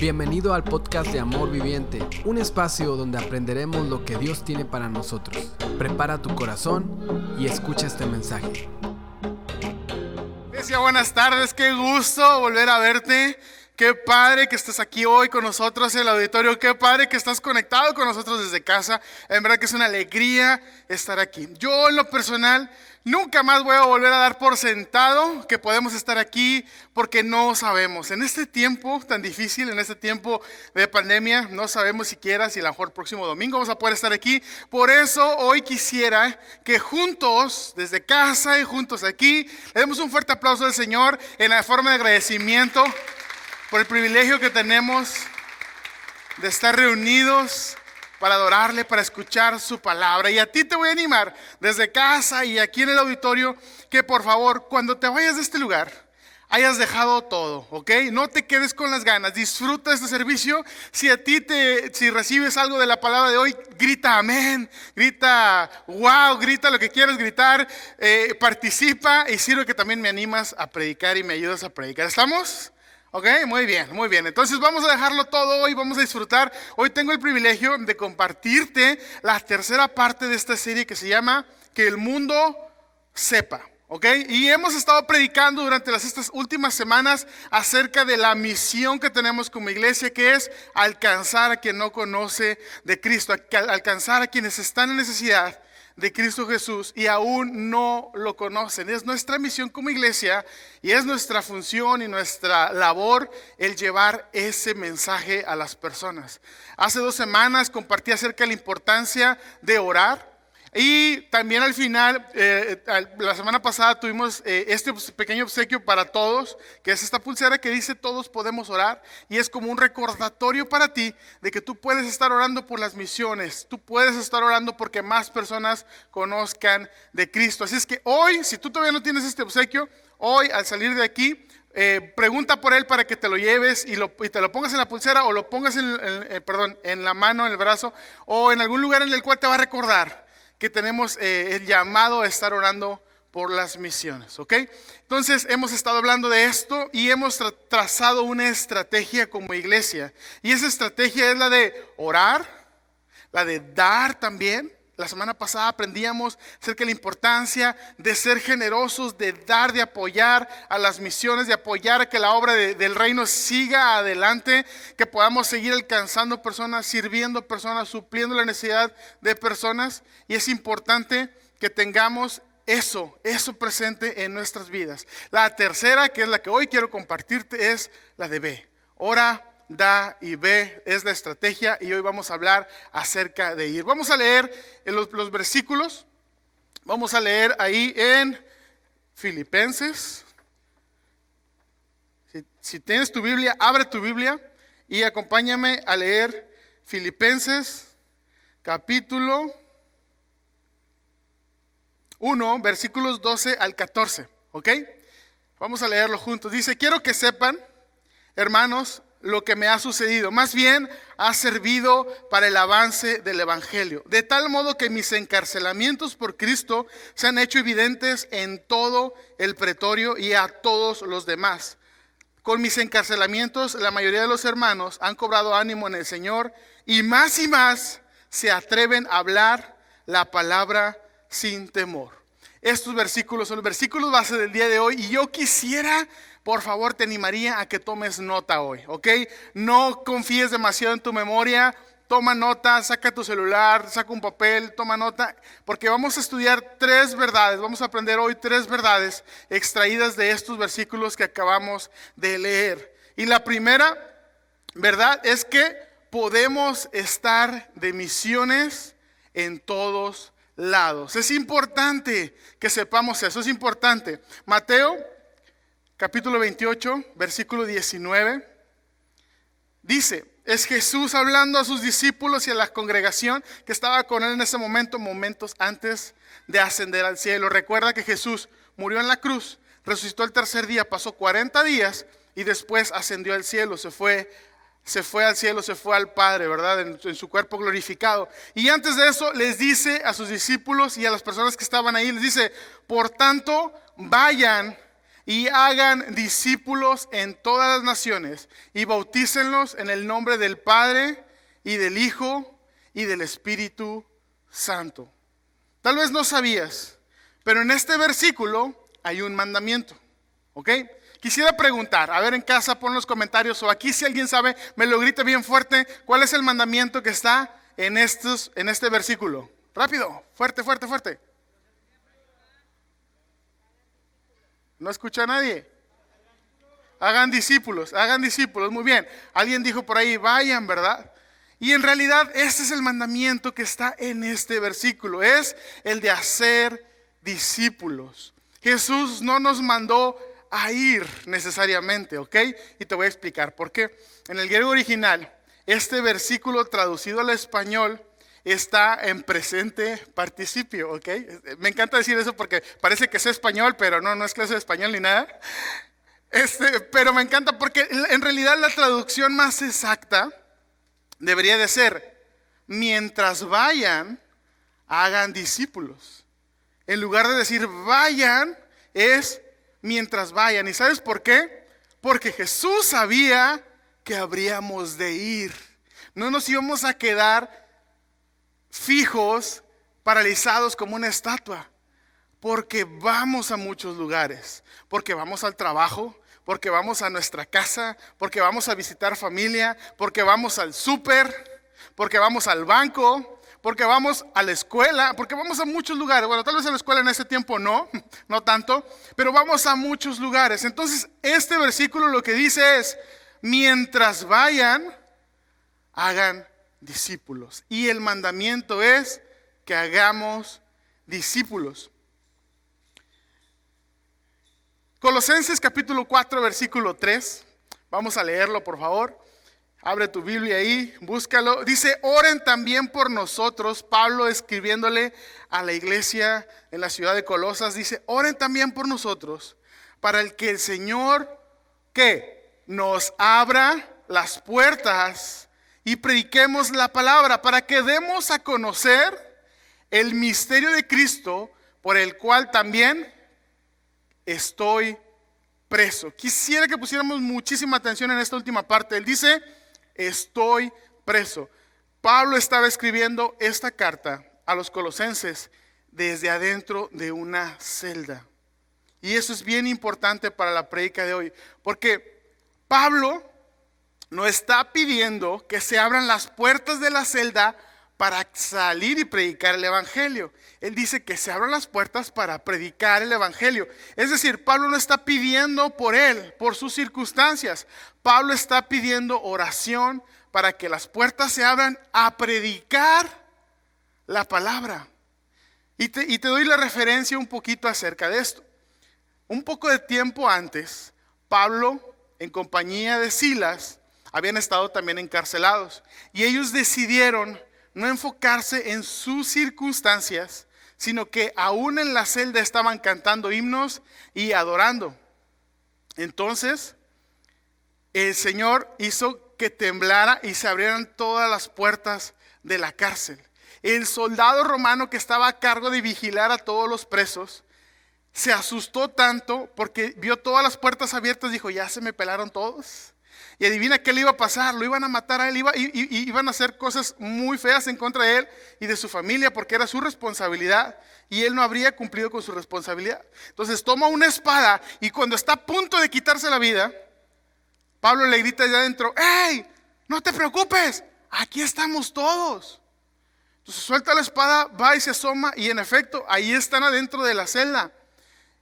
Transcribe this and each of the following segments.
Bienvenido al podcast de Amor Viviente, un espacio donde aprenderemos lo que Dios tiene para nosotros. Prepara tu corazón y escucha este mensaje. Iglesia, buenas tardes, qué gusto volver a verte. Qué padre que estás aquí hoy con nosotros en el auditorio. Qué padre que estás conectado con nosotros desde casa. En verdad que es una alegría estar aquí. Yo en lo personal nunca más voy a volver a dar por sentado que podemos estar aquí porque no sabemos. En este tiempo tan difícil, en este tiempo de pandemia, no sabemos siquiera si a lo mejor próximo domingo vamos a poder estar aquí. Por eso hoy quisiera que juntos, desde casa y juntos aquí, le demos un fuerte aplauso al Señor en la forma de agradecimiento por el privilegio que tenemos de estar reunidos para adorarle, para escuchar su palabra. Y a ti te voy a animar desde casa y aquí en el auditorio que por favor, cuando te vayas de este lugar, hayas dejado todo, ¿ok? No te quedes con las ganas, disfruta este servicio. Si a ti te, si recibes algo de la palabra de hoy, grita amén, grita wow, grita lo que quieras gritar, eh, participa y sirve que también me animas a predicar y me ayudas a predicar. ¿Estamos? Ok, muy bien, muy bien. Entonces vamos a dejarlo todo hoy, vamos a disfrutar. Hoy tengo el privilegio de compartirte la tercera parte de esta serie que se llama Que el mundo sepa. ¿Ok? Y hemos estado predicando durante las, estas últimas semanas acerca de la misión que tenemos como iglesia, que es alcanzar a quien no conoce de Cristo, alcanzar a quienes están en necesidad de Cristo Jesús y aún no lo conocen. Es nuestra misión como iglesia y es nuestra función y nuestra labor el llevar ese mensaje a las personas. Hace dos semanas compartí acerca de la importancia de orar y también al final, eh, la semana pasada tuvimos eh, este pequeño obsequio para todos, que es esta pulsera que dice todos podemos orar y es como un recordatorio para ti de que tú puedes estar orando por las misiones, tú puedes estar orando porque más personas conozcan de Cristo. Así es que hoy, si tú todavía no tienes este obsequio, hoy al salir de aquí, eh, pregunta por él para que te lo lleves y, te lo pongas en la pulsera o lo pongas en, perdón, en la mano, en el brazo o en algún lugar en el cual te va a recordar que tenemos eh, el llamado a estar orando por las misiones, ¿ok? Entonces hemos estado hablando de esto y hemos trazado una estrategia como iglesia. Y esa estrategia es la de orar, la de dar también, la semana pasada aprendíamos acerca de la importancia de ser generosos, de dar, de apoyar a las misiones, de apoyar a que la obra del reino siga adelante, que podamos seguir alcanzando personas, sirviendo personas, supliendo la necesidad de personas. Y es importante que tengamos eso, eso presente en nuestras vidas. La tercera, que es la que hoy quiero compartirte, es la de B. Ora da y ve es la estrategia y hoy vamos a hablar acerca de ir. Vamos a leer los, los versículos, vamos a leer ahí en Filipenses. Si, si tienes tu Biblia, abre tu Biblia y acompáñame a leer Filipenses capítulo 1, versículos 12 al 14. ¿Ok? Vamos a leerlo juntos. Dice, quiero que sepan, hermanos, lo que me ha sucedido. Más bien ha servido para el avance del Evangelio. De tal modo que mis encarcelamientos por Cristo se han hecho evidentes en todo el pretorio y a todos los demás. Con mis encarcelamientos la mayoría de los hermanos han cobrado ánimo en el Señor y más y más se atreven a hablar la palabra sin temor. Estos versículos son los versículos base del día de hoy y yo quisiera por favor te animaría a que tomes nota hoy, ¿ok? No confíes demasiado en tu memoria, toma nota, saca tu celular, saca un papel, toma nota, porque vamos a estudiar tres verdades, vamos a aprender hoy tres verdades extraídas de estos versículos que acabamos de leer. Y la primera verdad es que podemos estar de misiones en todos lados. Es importante que sepamos eso, es importante. Mateo capítulo 28, versículo 19, dice, es Jesús hablando a sus discípulos y a la congregación que estaba con él en ese momento, momentos antes de ascender al cielo. Recuerda que Jesús murió en la cruz, resucitó el tercer día, pasó 40 días y después ascendió al cielo, se fue se fue al cielo, se fue al Padre, ¿verdad? En, en, su cuerpo glorificado. Y antes de eso les dice a sus discípulos y a las personas que estaban ahí, les dice, por tanto, vayan y hagan discípulos en todas las naciones y bautícenlos en el nombre del Padre y del Hijo y del Espíritu Santo. Tal vez no sabías, pero en este versículo hay un mandamiento. ¿Ok? Quisiera preguntar, a ver en casa, pon los comentarios o aquí si alguien sabe, me lo grite bien fuerte, ¿cuál es el mandamiento que está en, estos, en este versículo? Rápido, fuerte, fuerte, fuerte. ¿No escucha a nadie? Hagan discípulos, hagan discípulos, muy bien. Alguien dijo por ahí, vayan, ¿verdad? Y en realidad este es el mandamiento que está en este versículo, es el de hacer discípulos. Jesús no nos mandó a ir necesariamente, ¿ok? Y te voy a explicar por qué. En el griego original, este versículo traducido al español está en presente participio, ¿ok? Me encanta decir eso porque parece que es español, pero no, no es clase de español ni nada. Este, pero me encanta porque en realidad la traducción más exacta debería de ser, mientras vayan, hagan discípulos. En lugar de decir vayan, es mientras vayan. ¿Y sabes por qué? Porque Jesús sabía que habríamos de ir. No nos íbamos a quedar fijos, paralizados como una estatua. Porque vamos a muchos lugares. Porque vamos al trabajo, porque vamos a nuestra casa, porque vamos a visitar familia, porque vamos al súper, porque vamos al banco, porque vamos a la escuela, porque vamos a muchos lugares. Bueno, tal vez a la escuela en ese tiempo no, no tanto, pero vamos a muchos lugares. Entonces, este versículo lo que dice es, mientras vayan, hagan discípulos. Y el mandamiento es que hagamos discípulos. Colosenses capítulo 4, versículo 3. Vamos a leerlo, por favor. Abre tu Biblia ahí, búscalo. Dice, oren también por nosotros. Pablo escribiéndole a la iglesia en la ciudad de Colosas, dice, oren también por nosotros para el que el Señor, que nos abra las puertas y prediquemos la palabra, para que demos a conocer el misterio de Cristo, por el cual también estoy preso. Quisiera que pusiéramos muchísima atención en esta última parte. Él dice, estoy preso. Pablo estaba escribiendo esta carta a los colosenses desde adentro de una celda. Y eso es bien importante para la predica de hoy, porque Pablo no está pidiendo que se abran las puertas de la celda para salir y predicar el Evangelio. Él dice que se abran las puertas para predicar el Evangelio. Es decir, Pablo no está pidiendo por él, por sus circunstancias. Pablo está pidiendo oración para que las puertas se abran a predicar la palabra. Y te, doy la referencia un poquito acerca de esto. Un poco de tiempo antes, Pablo, en compañía de Silas, habían estado también encarcelados. Y ellos decidieron no enfocarse en sus circunstancias, sino que aún en la celda estaban cantando himnos y adorando. Entonces, el Señor hizo que temblara y se abrieran todas las puertas de la cárcel. El soldado romano que estaba a cargo de vigilar a todos los presos se asustó tanto porque vio todas las puertas abiertas, dijo, ya se me pelaron todos. Y adivina qué le iba a pasar, lo iban a matar a él, iba, y, iban a hacer cosas muy feas en contra de él y de su familia porque era su responsabilidad y él no habría cumplido con su responsabilidad. Entonces toma una espada y cuando está a punto de quitarse la vida, Pablo le grita allá adentro, ¡Hey! No te preocupes, aquí estamos todos. Entonces suelta la espada, va y se asoma y en efecto ahí están adentro de la celda.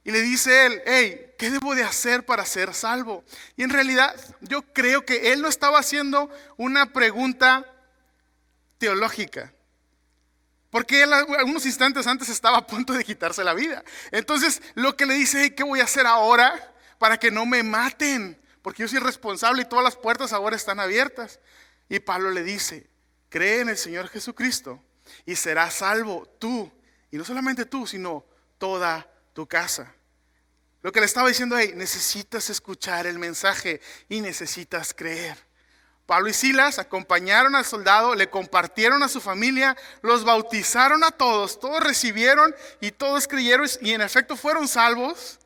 Y le dice él, hey, ¿qué debo de hacer para ser salvo? Y en realidad yo creo que él no estaba haciendo una pregunta teológica. Porque él algunos instantes antes estaba a punto de quitarse la vida. Entonces lo que le dice, hey, ¿qué voy a hacer ahora para que no me maten? Porque yo soy responsable y todas las puertas ahora están abiertas. Y Pablo le dice, cree en el Señor Jesucristo y serás salvo tú. Y no solamente tú, sino toda tu casa. Lo que le estaba diciendo, ahí, necesitas escuchar el mensaje y necesitas creer. Pablo y Silas acompañaron al soldado, le compartieron a su familia, los bautizaron a todos, todos recibieron y todos creyeron y en efecto fueron salvos.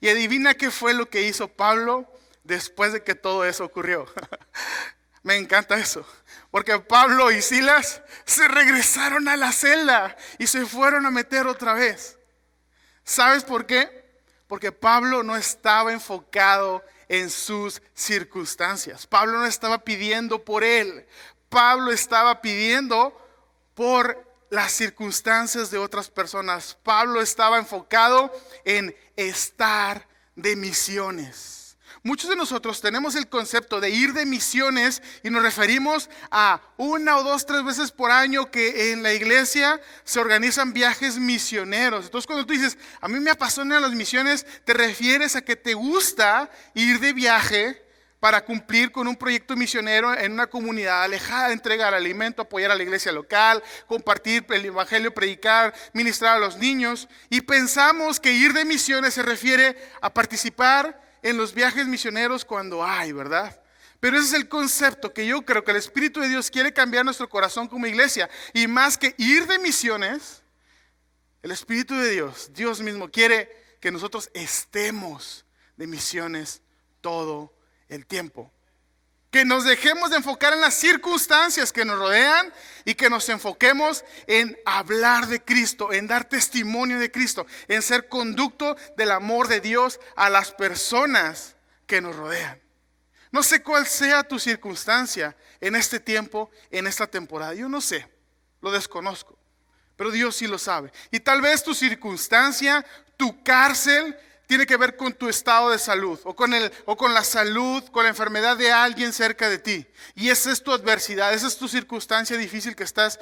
Y adivina qué fue lo que hizo Pablo después de que todo eso ocurrió. Me encanta eso. Porque Pablo y Silas se regresaron a la celda y se fueron a meter otra vez. ¿Sabes por qué? Porque Pablo no estaba enfocado en sus circunstancias. Pablo no estaba pidiendo por él. Pablo estaba pidiendo por las circunstancias de otras personas. Pablo estaba enfocado en estar de misiones. Muchos de nosotros tenemos el concepto de ir de misiones y nos referimos a una o dos, tres veces por año que en la iglesia se organizan viajes misioneros. Entonces cuando tú dices, a mí me apasionan las misiones, te refieres a que te gusta ir de viaje para cumplir con un proyecto misionero en una comunidad alejada, entregar alimento, apoyar a la iglesia local, compartir el evangelio, predicar, ministrar a los niños. Y pensamos que ir de misiones se refiere a participar en los viajes misioneros cuando hay, ¿verdad? Pero ese es el concepto que yo creo que el Espíritu de Dios quiere cambiar nuestro corazón como iglesia. Y más que ir de misiones, el Espíritu de Dios, Dios mismo, quiere que nosotros estemos de misiones todo el tiempo. Que nos dejemos de enfocar en las circunstancias que nos rodean y que nos enfoquemos en hablar de Cristo, en dar testimonio de Cristo, en ser conducto del amor de Dios a las personas que nos rodean. No sé cuál sea tu circunstancia en este tiempo, en esta temporada. Yo no sé, lo desconozco, pero Dios sí lo sabe. Y tal vez tu circunstancia, tu cárcel, tiene que ver con tu estado de salud o con, el, o con la salud, con la enfermedad de alguien cerca de ti. Y esa es tu adversidad, esa es tu circunstancia difícil que estás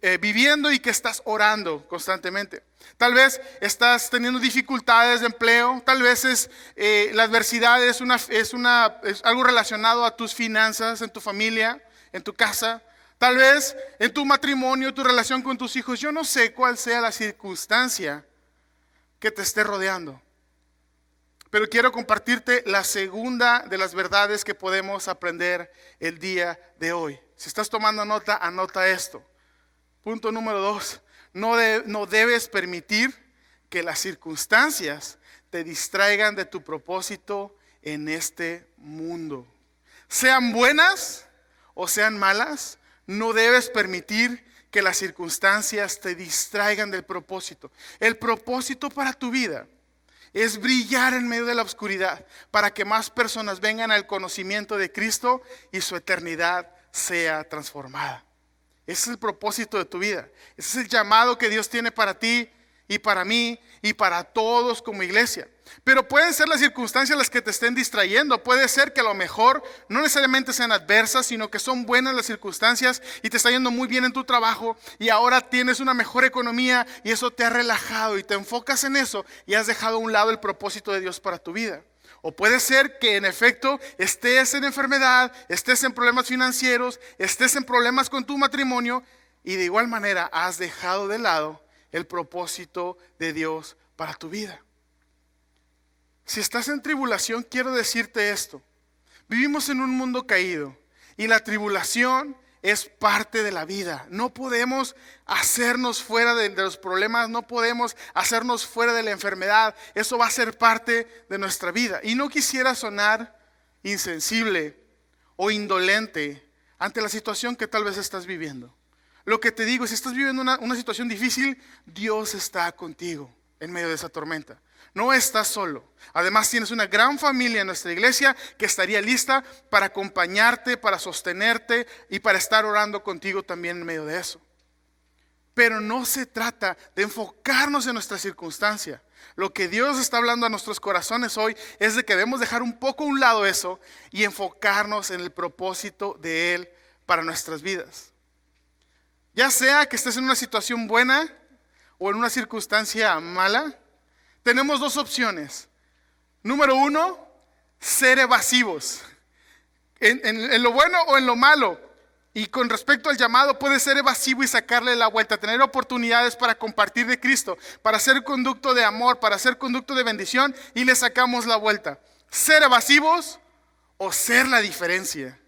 eh, viviendo y que estás orando constantemente. Tal vez estás teniendo dificultades de empleo, tal vez es, eh, la adversidad es, una, es, una, es algo relacionado a tus finanzas, en tu familia, en tu casa. Tal vez en tu matrimonio, tu relación con tus hijos. Yo no sé cuál sea la circunstancia que te esté rodeando. Pero quiero compartirte la segunda de las verdades que podemos aprender el día de hoy. Si estás tomando nota, anota esto. Punto número dos, no, no debes permitir que las circunstancias te distraigan de tu propósito en este mundo. Sean buenas o sean malas, no debes permitir que las circunstancias te distraigan del propósito. El propósito para tu vida es brillar en medio de la oscuridad para que más personas vengan al conocimiento de Cristo y su eternidad sea transformada. Ese es el propósito de tu vida. Ese es el llamado que Dios tiene para ti y para mí y para todos como iglesia. Pero pueden ser las circunstancias las que te estén distrayendo. Puede ser que a lo mejor no necesariamente sean adversas, sino que son buenas las circunstancias y te está yendo muy bien en tu trabajo y ahora tienes una mejor economía y eso te ha relajado y te enfocas en eso y has dejado a un lado el propósito de Dios para tu vida. O puede ser que en efecto estés en enfermedad, estés en problemas financieros, estés en problemas con tu matrimonio y de igual manera has dejado de lado el propósito de Dios para tu vida. Si estás en tribulación, quiero decirte esto. Vivimos en un mundo caído y la tribulación es parte de la vida. No podemos hacernos fuera de, los problemas, no podemos hacernos fuera de la enfermedad. Eso va a ser parte de nuestra vida. Y no quisiera sonar insensible o indolente ante la situación que tal vez estás viviendo. Lo que te digo, si estás viviendo una, una situación difícil, Dios está contigo en medio de esa tormenta. No estás solo. Además tienes una gran familia en nuestra iglesia que estaría lista para acompañarte, para sostenerte y para estar orando contigo también en medio de eso. Pero no se trata de enfocarnos en nuestra circunstancia. Lo que Dios está hablando a nuestros corazones hoy es de que debemos dejar un poco a un lado eso y enfocarnos en el propósito de Él para nuestras vidas. Ya sea que estés en una situación buena o en una circunstancia mala, tenemos dos opciones. Número uno, ser evasivos. En, lo bueno o en lo malo. Y con respecto al llamado, puede ser evasivo y sacarle la vuelta, tener oportunidades para compartir de Cristo, para ser conducto de amor, para ser conducto de bendición y le sacamos la vuelta. Ser evasivos o ser la diferencia.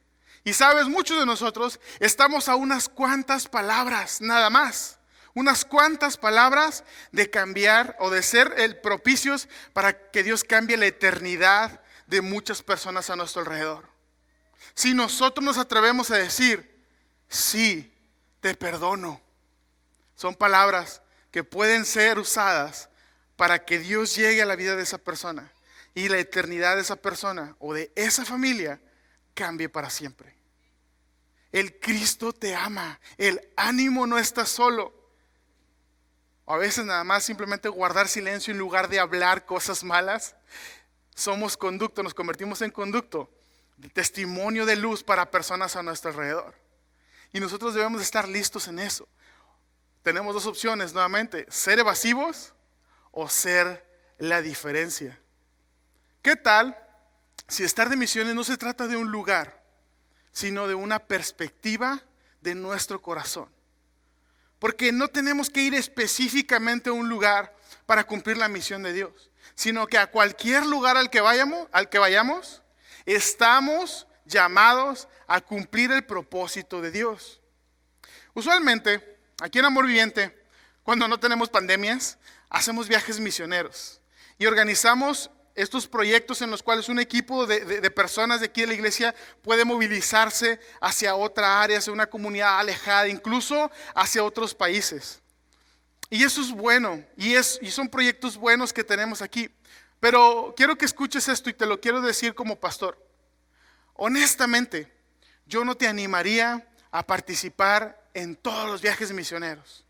Y sabes, muchos de nosotros estamos a unas cuantas palabras, nada más. Unas cuantas palabras de cambiar o de ser el propicios para que Dios cambie la eternidad de muchas personas a nuestro alrededor. Si nosotros nos atrevemos a decir, sí, te perdono, son palabras que pueden ser usadas para que Dios llegue a la vida de esa persona y la eternidad de esa persona o de esa familia cambie para siempre. El Cristo te ama, el ánimo no está solo. A veces nada más simplemente guardar silencio en lugar de hablar cosas malas. Somos conducto, nos convertimos en conducto, testimonio de luz para personas a nuestro alrededor. Y nosotros debemos estar listos en eso. Tenemos dos opciones nuevamente, ser evasivos o ser la diferencia. ¿Qué tal si estar de misiones no se trata de un lugar, sino de una perspectiva de nuestro corazón? Porque no tenemos que ir específicamente a un lugar para cumplir la misión de Dios, sino que a cualquier lugar al que vayamos, al que vayamos, estamos llamados a cumplir el propósito de Dios. Usualmente, aquí en Amor Viviente, cuando no tenemos pandemias, hacemos viajes misioneros y organizamos estos proyectos en los cuales un equipo de, personas de aquí de la iglesia puede movilizarse hacia otra área, hacia una comunidad alejada, incluso hacia otros países. Y eso es bueno, y, es, y son proyectos buenos que tenemos aquí. Pero quiero que escuches esto y te lo quiero decir como pastor. Honestamente, yo no te animaría a participar en todos los viajes misioneros.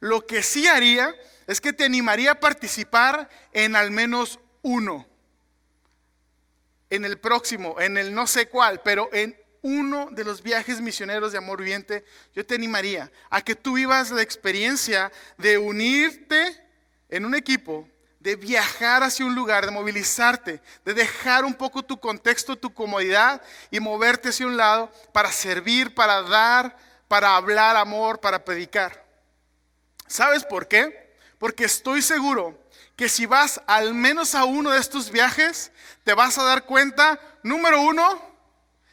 Lo que sí haría es que te animaría a participar en al menos uno. En el próximo, en el no sé cuál, pero en uno de los viajes misioneros de amor viviente, yo te animaría a que tú vivas la experiencia de unirte en un equipo, de viajar hacia un lugar, de movilizarte, de dejar un poco tu contexto, tu comodidad y moverte hacia un lado para servir, para dar, para hablar amor, para predicar. ¿Sabes por qué? Porque estoy seguro que si vas al menos a uno de estos viajes, te vas a dar cuenta, número uno,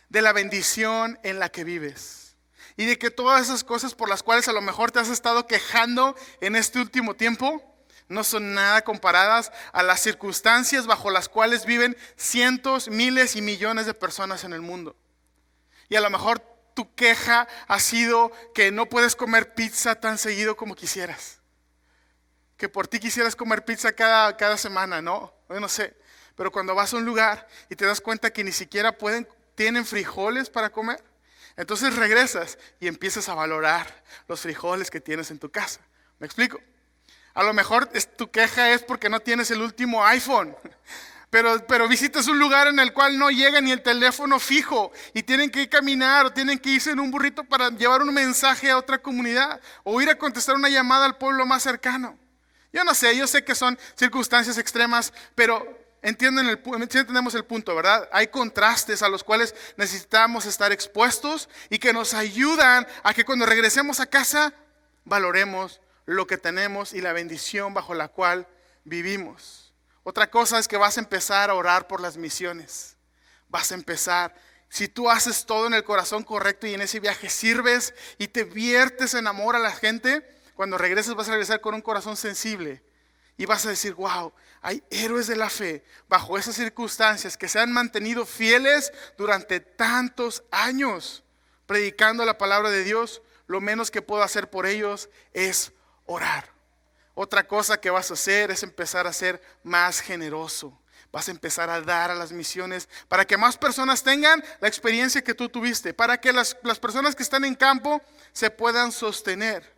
de la bendición en la que vives. Y de que todas esas cosas por las cuales a lo mejor te has estado quejando en este último tiempo, no son nada comparadas a las circunstancias bajo las cuales viven cientos, miles y millones de personas en el mundo. Y a lo mejor tu queja ha sido que no puedes comer pizza tan seguido como quisieras que por ti quisieras comer pizza cada, cada semana, ¿no? Yo no sé. Pero cuando vas a un lugar y te das cuenta que ni siquiera pueden, tienen frijoles para comer, entonces regresas y empiezas a valorar los frijoles que tienes en tu casa. ¿Me explico? A lo mejor tu queja es porque no tienes el último iPhone. Pero, pero, visitas un lugar en el cual no llega ni el teléfono fijo y tienen que caminar o tienen que irse en un burrito para llevar un mensaje a otra comunidad o ir a contestar una llamada al pueblo más cercano. Yo no sé, yo sé que son circunstancias extremas, pero entienden el, entendemos el punto, ¿verdad? Hay contrastes a los cuales necesitamos estar expuestos y que nos ayudan a que cuando regresemos a casa valoremos lo que tenemos y la bendición bajo la cual vivimos. Otra cosa es que vas a empezar a orar por las misiones. Vas a empezar. Si tú haces todo en el corazón correcto y en ese viaje sirves y te viertes en amor a la gente, cuando regreses vas a regresar con un corazón sensible y vas a decir, wow, hay héroes de la fe bajo esas circunstancias que se han mantenido fieles durante tantos años predicando la palabra de Dios. Lo menos que puedo hacer por ellos es orar. Otra cosa que vas a hacer es empezar a ser más generoso. Vas a empezar a dar a las misiones para que más personas tengan la experiencia que tú tuviste, para que las, las personas que están en campo se puedan sostener.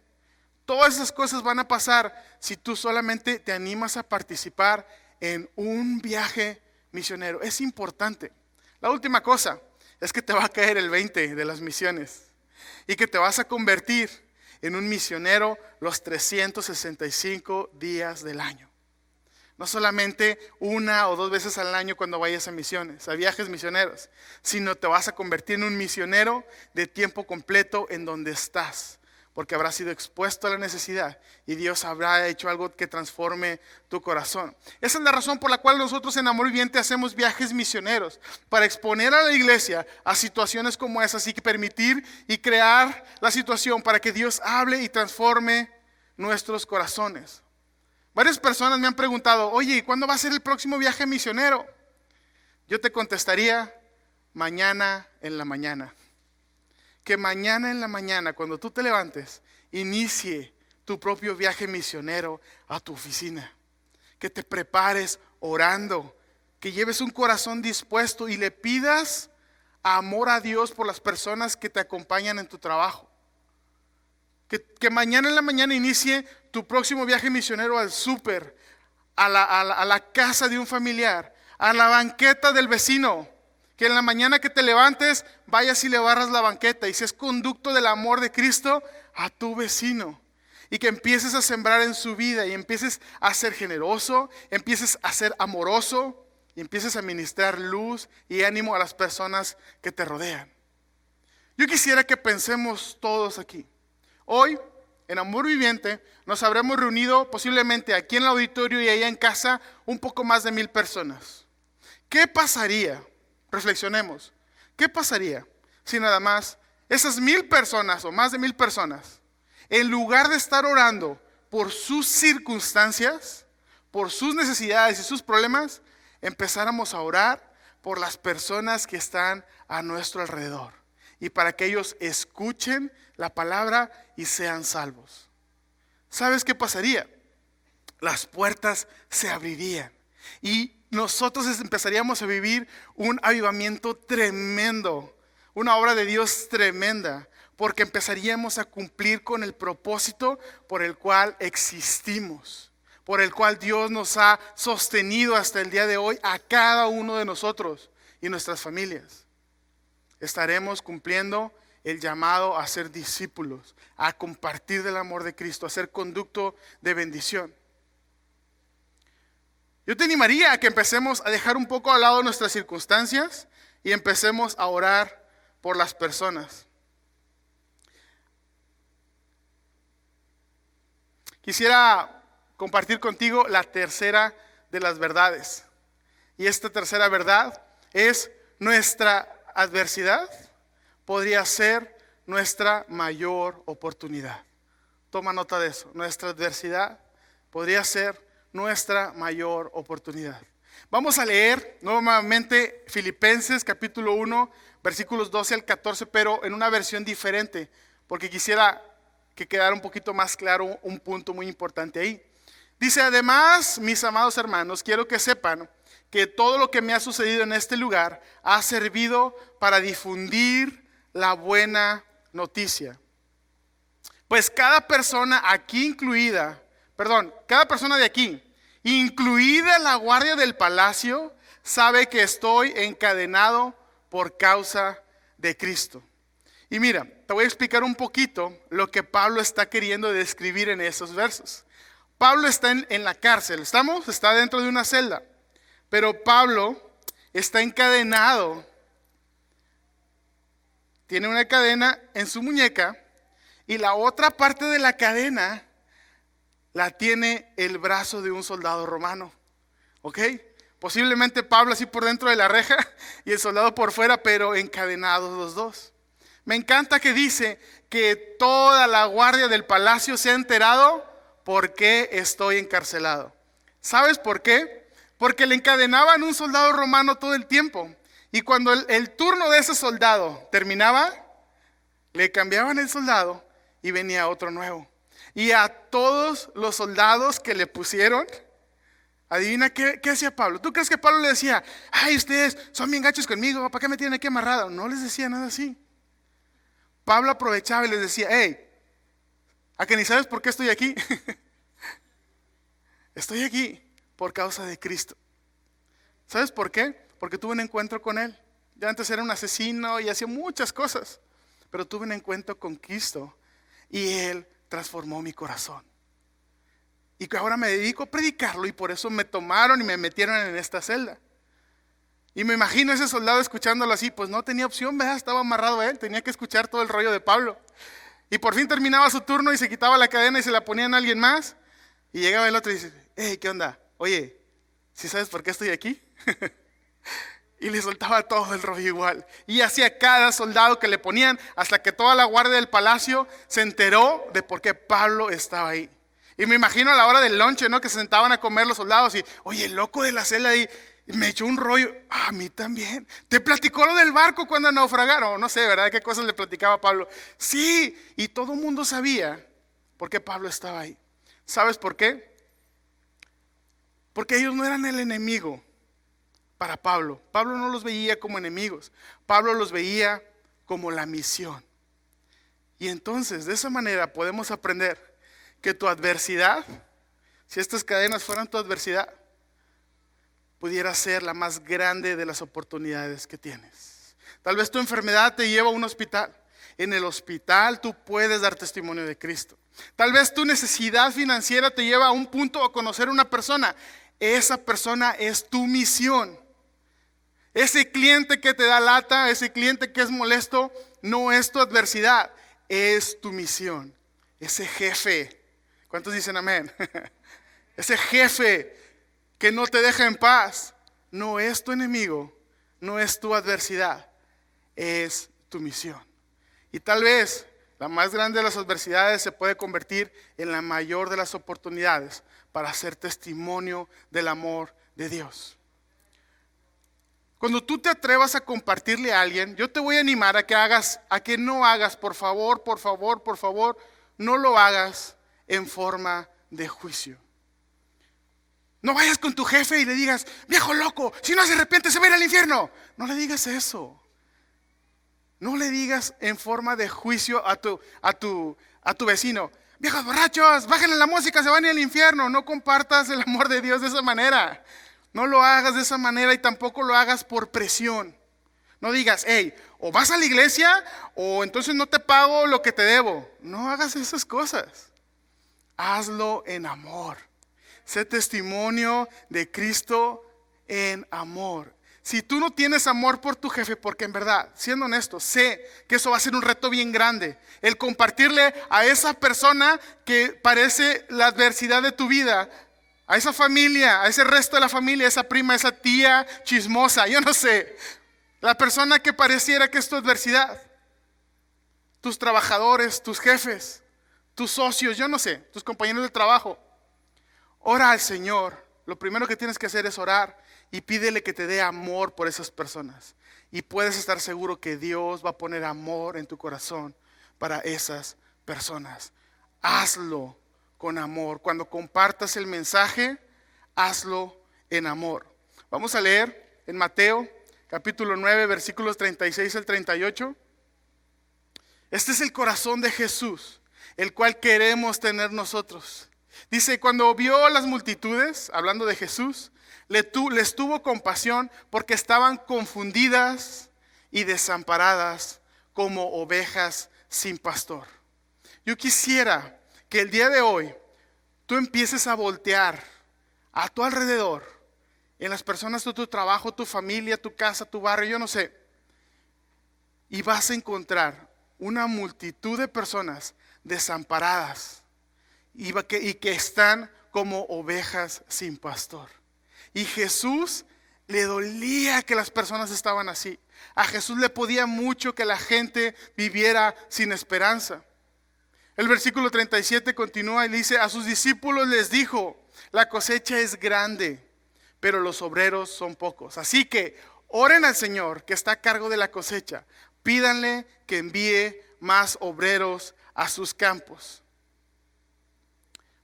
Todas esas cosas van a pasar si tú solamente te animas a participar en un viaje misionero. Es importante. La última cosa es que te va a caer el 20 de las misiones y que te vas a convertir en un misionero los 365 días del año. No solamente una o dos veces al año cuando vayas a misiones, a viajes misioneros, sino te vas a convertir en un misionero de tiempo completo en donde estás porque habrás sido expuesto a la necesidad y Dios habrá hecho algo que transforme tu corazón. Esa es la razón por la cual nosotros en Amor Viviente hacemos viajes misioneros, para exponer a la iglesia a situaciones como esas y permitir y crear la situación para que Dios hable y transforme nuestros corazones. Varias personas me han preguntado, oye, ¿cuándo va a ser el próximo viaje misionero? Yo te contestaría, mañana en la mañana. Que mañana en la mañana, cuando tú te levantes, inicie tu propio viaje misionero a tu oficina. Que te prepares orando, que lleves un corazón dispuesto y le pidas amor a Dios por las personas que te acompañan en tu trabajo. Que, mañana en la mañana inicie tu próximo viaje misionero al súper, a la, a la casa de un familiar, a la banqueta del vecino. Que en la mañana que te levantes vayas y le barras la banqueta y seas conducto del amor de Cristo a tu vecino. Y que empieces a sembrar en su vida y empieces a ser generoso, empieces a ser amoroso y empieces a ministrar luz y ánimo a las personas que te rodean. Yo quisiera que pensemos todos aquí. Hoy, en Amor Viviente, nos habremos reunido posiblemente aquí en el auditorio y allá en casa un poco más de mil personas. ¿Qué pasaría? Reflexionemos. ¿Qué pasaría si nada más esas mil personas o más de mil personas, en lugar de estar orando por sus circunstancias, por sus necesidades y sus problemas, empezáramos a orar por las personas que están a nuestro alrededor y para que ellos escuchen la palabra y sean salvos. ¿Sabes qué pasaría? Las puertas se abrirían y nosotros empezaríamos a vivir un avivamiento tremendo, una obra de Dios tremenda, porque empezaríamos a cumplir con el propósito por el cual existimos, por el cual Dios nos ha sostenido hasta el día de hoy a cada uno de nosotros y nuestras familias. Estaremos cumpliendo el llamado a ser discípulos, a compartir del amor de Cristo, a ser conducto de bendición. Yo te animaría a que empecemos a dejar un poco al lado nuestras circunstancias y empecemos a orar por las personas. Quisiera compartir contigo la tercera de las verdades. Y esta tercera verdad es nuestra adversidad podría ser nuestra mayor oportunidad. Toma nota de eso. Nuestra adversidad podría ser nuestra mayor oportunidad. Vamos a leer nuevamente Filipenses capítulo 1, versículos 12 al 14, pero en una versión diferente, porque quisiera que quedara un poquito más claro un punto muy importante ahí. Dice, además, mis amados hermanos, quiero que sepan que todo lo que me ha sucedido en este lugar ha servido para difundir la buena noticia. Pues cada persona aquí incluida, perdón, cada persona de aquí, incluida la guardia del palacio, sabe que estoy encadenado por causa de Cristo. Y mira, te voy a explicar un poquito lo que Pablo está queriendo describir en esos versos. Pablo está en, en la cárcel, ¿estamos? Está dentro de una celda. Pero Pablo está encadenado tiene una cadena en su muñeca y la otra parte de la cadena la tiene el brazo de un soldado romano. ¿Ok? Posiblemente Pablo así por dentro de la reja y el soldado por fuera, pero encadenados los dos. Me encanta que dice que toda la guardia del palacio se ha enterado por qué estoy encarcelado. ¿Sabes por qué? Porque le encadenaban un soldado romano todo el tiempo. Y cuando el, turno de ese soldado terminaba, le cambiaban el soldado y venía otro nuevo. Y a todos los soldados que le pusieron, adivina qué, hacía Pablo. ¿Tú crees que Pablo le decía, ay, ustedes son bien gachos conmigo, ¿para qué me tienen aquí amarrado? No les decía nada así. Pablo aprovechaba y les decía, hey, ¿a que ni sabes por qué estoy aquí? estoy aquí por causa de Cristo. ¿Sabes por qué? porque tuve un encuentro con Él. Ya antes era un asesino y hacía muchas cosas, pero tuve un encuentro con Cristo y Él transformó mi corazón. Y que ahora me dedico a predicarlo y por eso me tomaron y me metieron en esta celda. Y me imagino ese soldado escuchándolo así, pues no tenía opción, ¿verdad? estaba amarrado a él, tenía que escuchar todo el rollo de Pablo. Y por fin terminaba su turno y se quitaba la cadena y se la ponían a alguien más. Y llegaba el otro y dice, hey, ¿qué onda? Oye, ¿sí sabes por qué estoy aquí? Y le soltaba todo el rollo igual. Y hacía cada soldado que le ponían hasta que toda la guardia del palacio se enteró de por qué Pablo estaba ahí. Y me imagino a la hora del lonche, ¿no? Que se sentaban a comer los soldados y, oye, el loco de la celda ahí me echó un rollo. a mí también. ¿Te platicó lo del barco cuando naufragaron? No sé, ¿verdad? ¿Qué cosas le platicaba Pablo? Sí, y todo el mundo sabía por qué Pablo estaba ahí. ¿Sabes por qué? Porque ellos no eran el enemigo para Pablo. Pablo no los veía como enemigos. Pablo los veía como la misión. Y entonces, de esa manera podemos aprender que tu adversidad, si estas cadenas fueran tu adversidad, pudiera ser la más grande de las oportunidades que tienes. Tal vez tu enfermedad te lleva a un hospital. En el hospital tú puedes dar testimonio de Cristo. Tal vez tu necesidad financiera te lleva a un punto a conocer a una persona. Esa persona es tu misión. Ese cliente que te da lata, ese cliente que es molesto, no es tu adversidad, es tu misión. Ese jefe, ¿cuántos dicen amén? Ese jefe que no te deja en paz, no es tu enemigo, no es tu adversidad, es tu misión. Y tal vez la más grande de las adversidades se puede convertir en la mayor de las oportunidades para hacer testimonio del amor de Dios. Cuando tú te atrevas a compartirle a alguien, yo te voy a animar a que hagas, a que no hagas, por favor, por favor, por favor, no lo hagas en forma de juicio. No vayas con tu jefe y le digas, viejo loco, si no se arrepiente se va a ir al infierno. No le digas eso. No le digas en forma de juicio a tu, a tu, a tu vecino, viejos borrachos, bájenle la música, se van a ir al infierno. No compartas el amor de Dios de esa manera. No lo hagas de esa manera y tampoco lo hagas por presión. No digas, hey, o vas a la iglesia o entonces no te pago lo que te debo. No hagas esas cosas. Hazlo en amor. Sé testimonio de Cristo en amor. Si tú no tienes amor por tu jefe, porque en verdad, siendo honesto, sé que eso va a ser un reto bien grande. El compartirle a esa persona que parece la adversidad de tu vida, a esa familia, a ese resto de la familia, esa prima, esa tía chismosa, yo no sé, la persona que pareciera que es tu adversidad, tus trabajadores, tus jefes, tus socios, yo no sé, tus compañeros de trabajo. Ora al Señor. Lo primero que tienes que hacer es orar y pídele que te dé amor por esas personas. Y puedes estar seguro que Dios va a poner amor en tu corazón para esas personas. Hazlo con amor. Cuando compartas el mensaje, hazlo en amor. Vamos a leer en Mateo capítulo 9, versículos 36 al 38. Este es el corazón de Jesús, el cual queremos tener nosotros. Dice, cuando vio las multitudes, hablando de Jesús, les tuvo compasión porque estaban confundidas y desamparadas como ovejas sin pastor. Yo quisiera que el día de hoy tú empieces a voltear a tu alrededor, en las personas de tu trabajo, tu familia, tu casa, tu barrio, yo no sé, y vas a encontrar una multitud de personas desamparadas y que, y que están como ovejas sin pastor. Y Jesús le dolía que las personas estaban así. A Jesús le podía mucho que la gente viviera sin esperanza. El versículo 37 continúa y dice, a sus discípulos les dijo, la cosecha es grande, pero los obreros son pocos. Así que oren al Señor que está a cargo de la cosecha, pídanle que envíe más obreros a sus campos.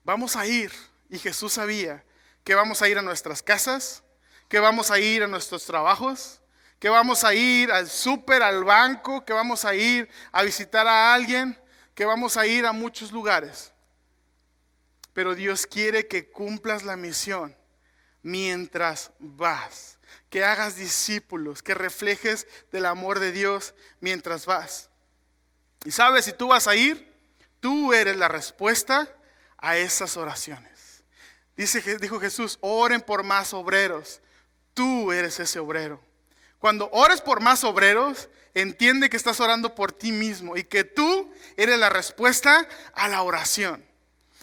Vamos a ir, y Jesús sabía que vamos a ir a nuestras casas, que vamos a ir a nuestros trabajos, que vamos a ir al súper, al banco, que vamos a ir a visitar a alguien, que vamos a ir a muchos lugares. Pero Dios quiere que cumplas la misión mientras vas, que hagas discípulos, que reflejes del amor de Dios mientras vas. Y sabes, si tú vas a ir, tú eres la respuesta a esas oraciones. Dice, dijo Jesús, oren por más obreros. Tú eres ese obrero. Cuando ores por más obreros, entiende que estás orando por ti mismo y que tú eres la respuesta a la oración.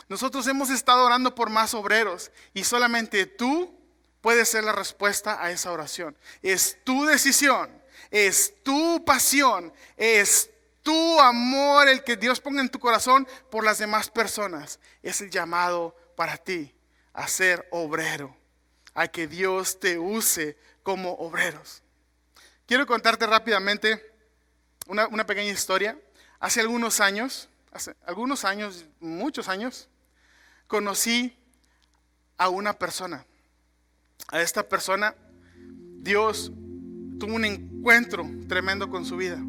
Nosotros hemos estado orando por más obreros y solamente tú puedes ser la respuesta a esa oración. Es tu decisión, es tu pasión, es Tu amor, el que Dios ponga en tu corazón por las demás personas, es el llamado para ti a ser obrero, a que Dios te use como obreros. Quiero contarte rápidamente una, pequeña historia. Hace algunos años, hace algunos años, muchos años, conocí a una persona. A esta persona, Dios tuvo un encuentro tremendo con su vida.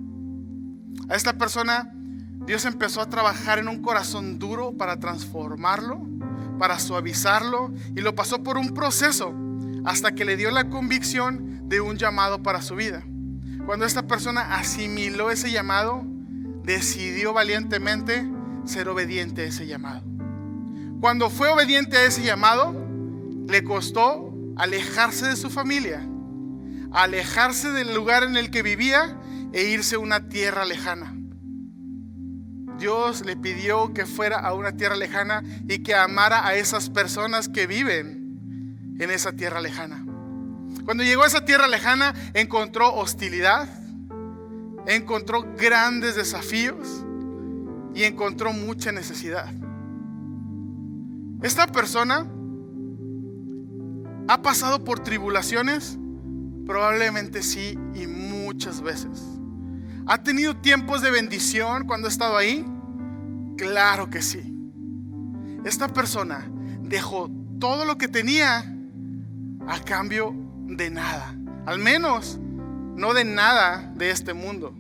A esta persona, Dios empezó a trabajar en un corazón duro para transformarlo, para suavizarlo, y lo pasó por un proceso hasta que le dio la convicción de un llamado para su vida. Cuando esta persona asimiló ese llamado, decidió valientemente ser obediente a ese llamado. Cuando fue obediente a ese llamado, le costó alejarse de su familia, alejarse del lugar en el que vivía e irse a una tierra lejana. Dios le pidió que fuera a una tierra lejana y que amara a esas personas que viven en esa tierra lejana. Cuando llegó a esa tierra lejana encontró hostilidad, encontró grandes desafíos y encontró mucha necesidad. Esta persona ha pasado por tribulaciones, probablemente sí y muchas veces. ¿Ha tenido tiempos de bendición cuando ha estado ahí? Claro que sí. Esta persona dejó todo lo que tenía a cambio de nada. Al menos no de nada de este mundo.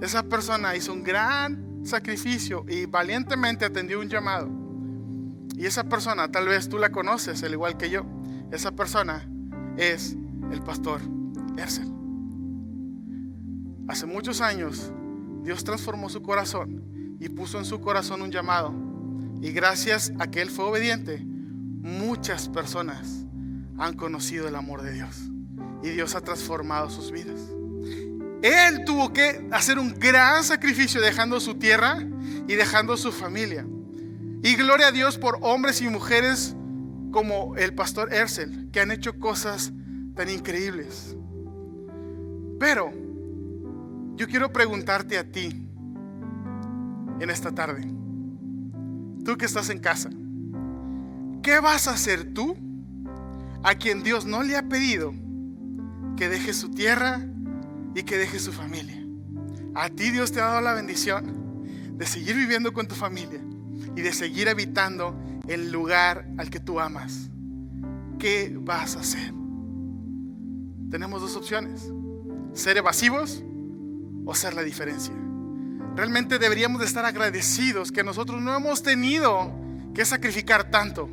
Esa persona hizo un gran sacrificio y valientemente atendió un llamado. Y esa persona, tal vez tú la conoces, al igual que yo. Esa persona es el pastor Ersel. Hace muchos años Dios transformó su corazón y puso en su corazón un llamado. Y gracias a que él fue obediente, muchas personas han conocido el amor de Dios. Y Dios ha transformado sus vidas. Él tuvo que hacer un gran sacrificio dejando su tierra y dejando su familia. Y gloria a Dios por hombres y mujeres como el pastor Ersel, que han hecho cosas tan increíbles. Pero yo quiero preguntarte a ti en esta tarde, tú que estás en casa, ¿qué vas a hacer tú a quien Dios no le ha pedido que deje su tierra y que deje su familia? A ti Dios te ha dado la bendición de seguir viviendo con tu familia y de seguir habitando el lugar al que tú amas. ¿Qué vas a hacer? Tenemos dos opciones, ser evasivos o ser la diferencia. Realmente deberíamos de estar agradecidos que nosotros no hemos tenido que sacrificar tanto.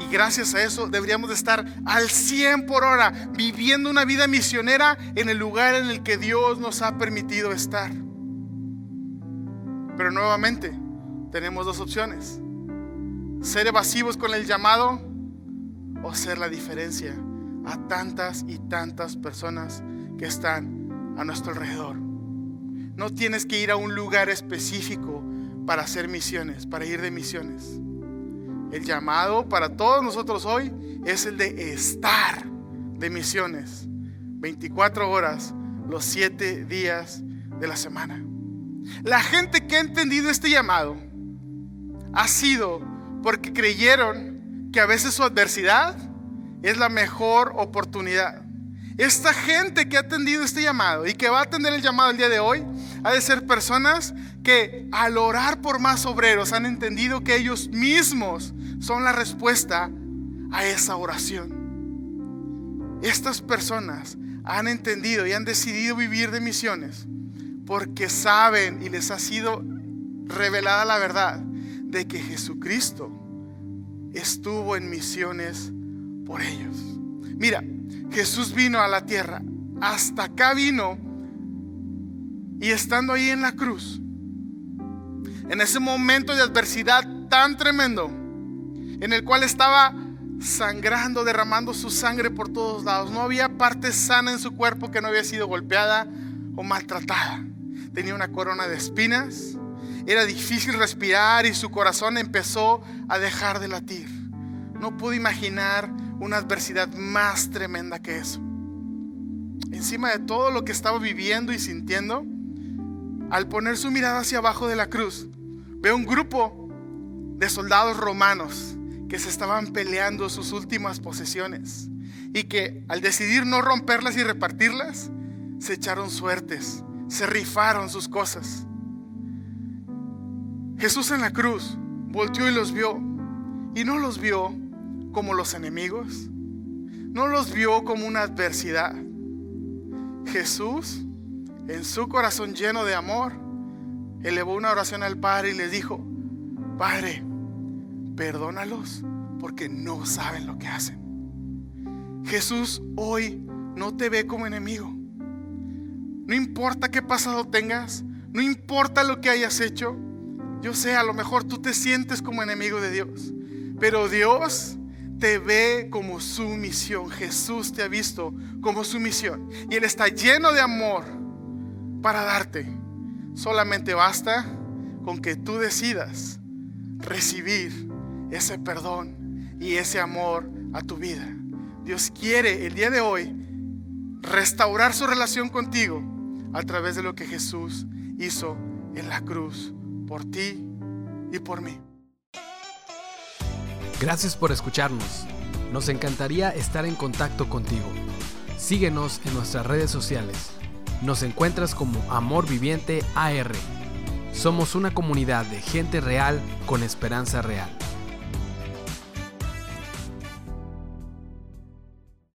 Y gracias a eso deberíamos de estar al 100 por hora viviendo una vida misionera en el lugar en el que Dios nos ha permitido estar. Pero nuevamente tenemos dos opciones. Ser evasivos con el llamado o ser la diferencia a tantas y tantas personas que están a nuestro alrededor. No tienes que ir a un lugar específico para hacer misiones, para ir de misiones. El llamado para todos nosotros hoy es el de estar de misiones 24 horas los 7 días de la semana. La gente que ha entendido este llamado ha sido porque creyeron que a veces su adversidad es la mejor oportunidad esta gente que ha atendido este llamado y que va a atender el llamado el día de hoy, ha de ser personas que al orar por más obreros han entendido que ellos mismos son la respuesta a esa oración. Estas personas han entendido y han decidido vivir de misiones porque saben y les ha sido revelada la verdad de que Jesucristo estuvo en misiones por ellos. Mira, Jesús vino a la tierra, hasta acá vino y estando ahí en la cruz, en ese momento de adversidad tan tremendo, en el cual estaba sangrando, derramando su sangre por todos lados, no había parte sana en su cuerpo que no había sido golpeada o maltratada. Tenía una corona de espinas, era difícil respirar y su corazón empezó a dejar de latir. No pude imaginar una adversidad más tremenda que eso. encima de todo lo que estaba viviendo y sintiendo, al poner su mirada hacia abajo de la cruz, ve un grupo de soldados romanos que se estaban peleando sus últimas posesiones y que al decidir no romperlas y repartirlas, se echaron suertes, se rifaron sus cosas. Jesús en la cruz volteó y los vio y no los vio como los enemigos, no los vio como una adversidad. Jesús, en su corazón lleno de amor, elevó una oración al Padre y le dijo, Padre, perdónalos porque no saben lo que hacen. Jesús hoy no te ve como enemigo. No importa qué pasado tengas, no importa lo que hayas hecho. Yo sé, a lo mejor tú te sientes como enemigo de Dios, pero Dios te ve como su misión. Jesús te ha visto como su misión. Y Él está lleno de amor para darte. Solamente basta con que tú decidas recibir ese perdón y ese amor a tu vida. Dios quiere el día de hoy restaurar su relación contigo a través de lo que Jesús hizo en la cruz por ti y por mí. Gracias por escucharnos. Nos encantaría estar en contacto contigo. Síguenos en nuestras redes sociales. Nos encuentras como Amor Viviente AR. Somos una comunidad de gente real con esperanza real.